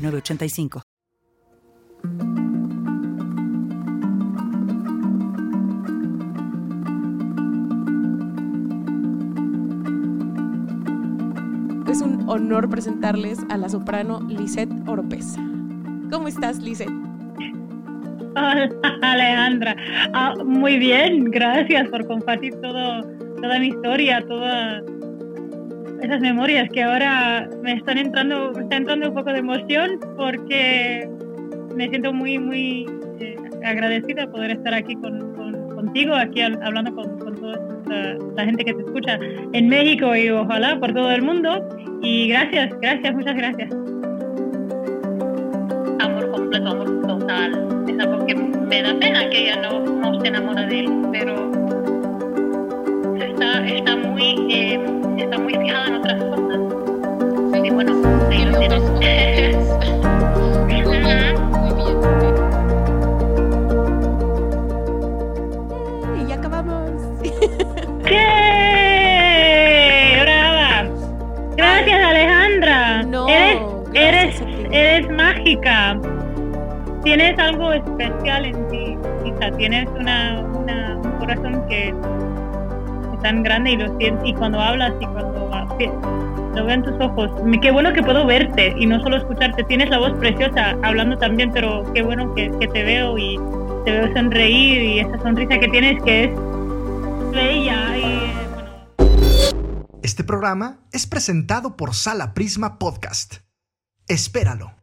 985. Es un honor presentarles a la soprano Lisette Oropesa. ¿Cómo estás, Lisette? Hola, Alejandra. Ah, muy bien, gracias por compartir todo, toda mi historia, toda esas memorias que ahora me están entrando, me está entrando un poco de emoción porque me siento muy, muy eh, agradecida de poder estar aquí con, contigo, aquí hablando con, toda la gente que te escucha en México y ojalá por todo el mundo. Y gracias, gracias, muchas gracias. Amor completo, amor total. Es algo me da pena que ella no, se enamora de él, pero está muy... En otras cosas. Y bueno. Y ya acabamos. ¡Qué! ¡Brava! Gracias, Alejandra. No, eres, eres, eres mágica. Tienes algo especial en ti, hija. Tienes una, una, un corazón que tan grande y lo siento, y cuando hablas y cuando lo veo en tus ojos. Qué bueno que puedo verte y no solo escucharte. Tienes la voz preciosa hablando también, pero qué bueno que, te veo y te veo sonreír y esa sonrisa que tienes que es bella y Este programa es presentado por Sala Prisma Podcast. Espéralo.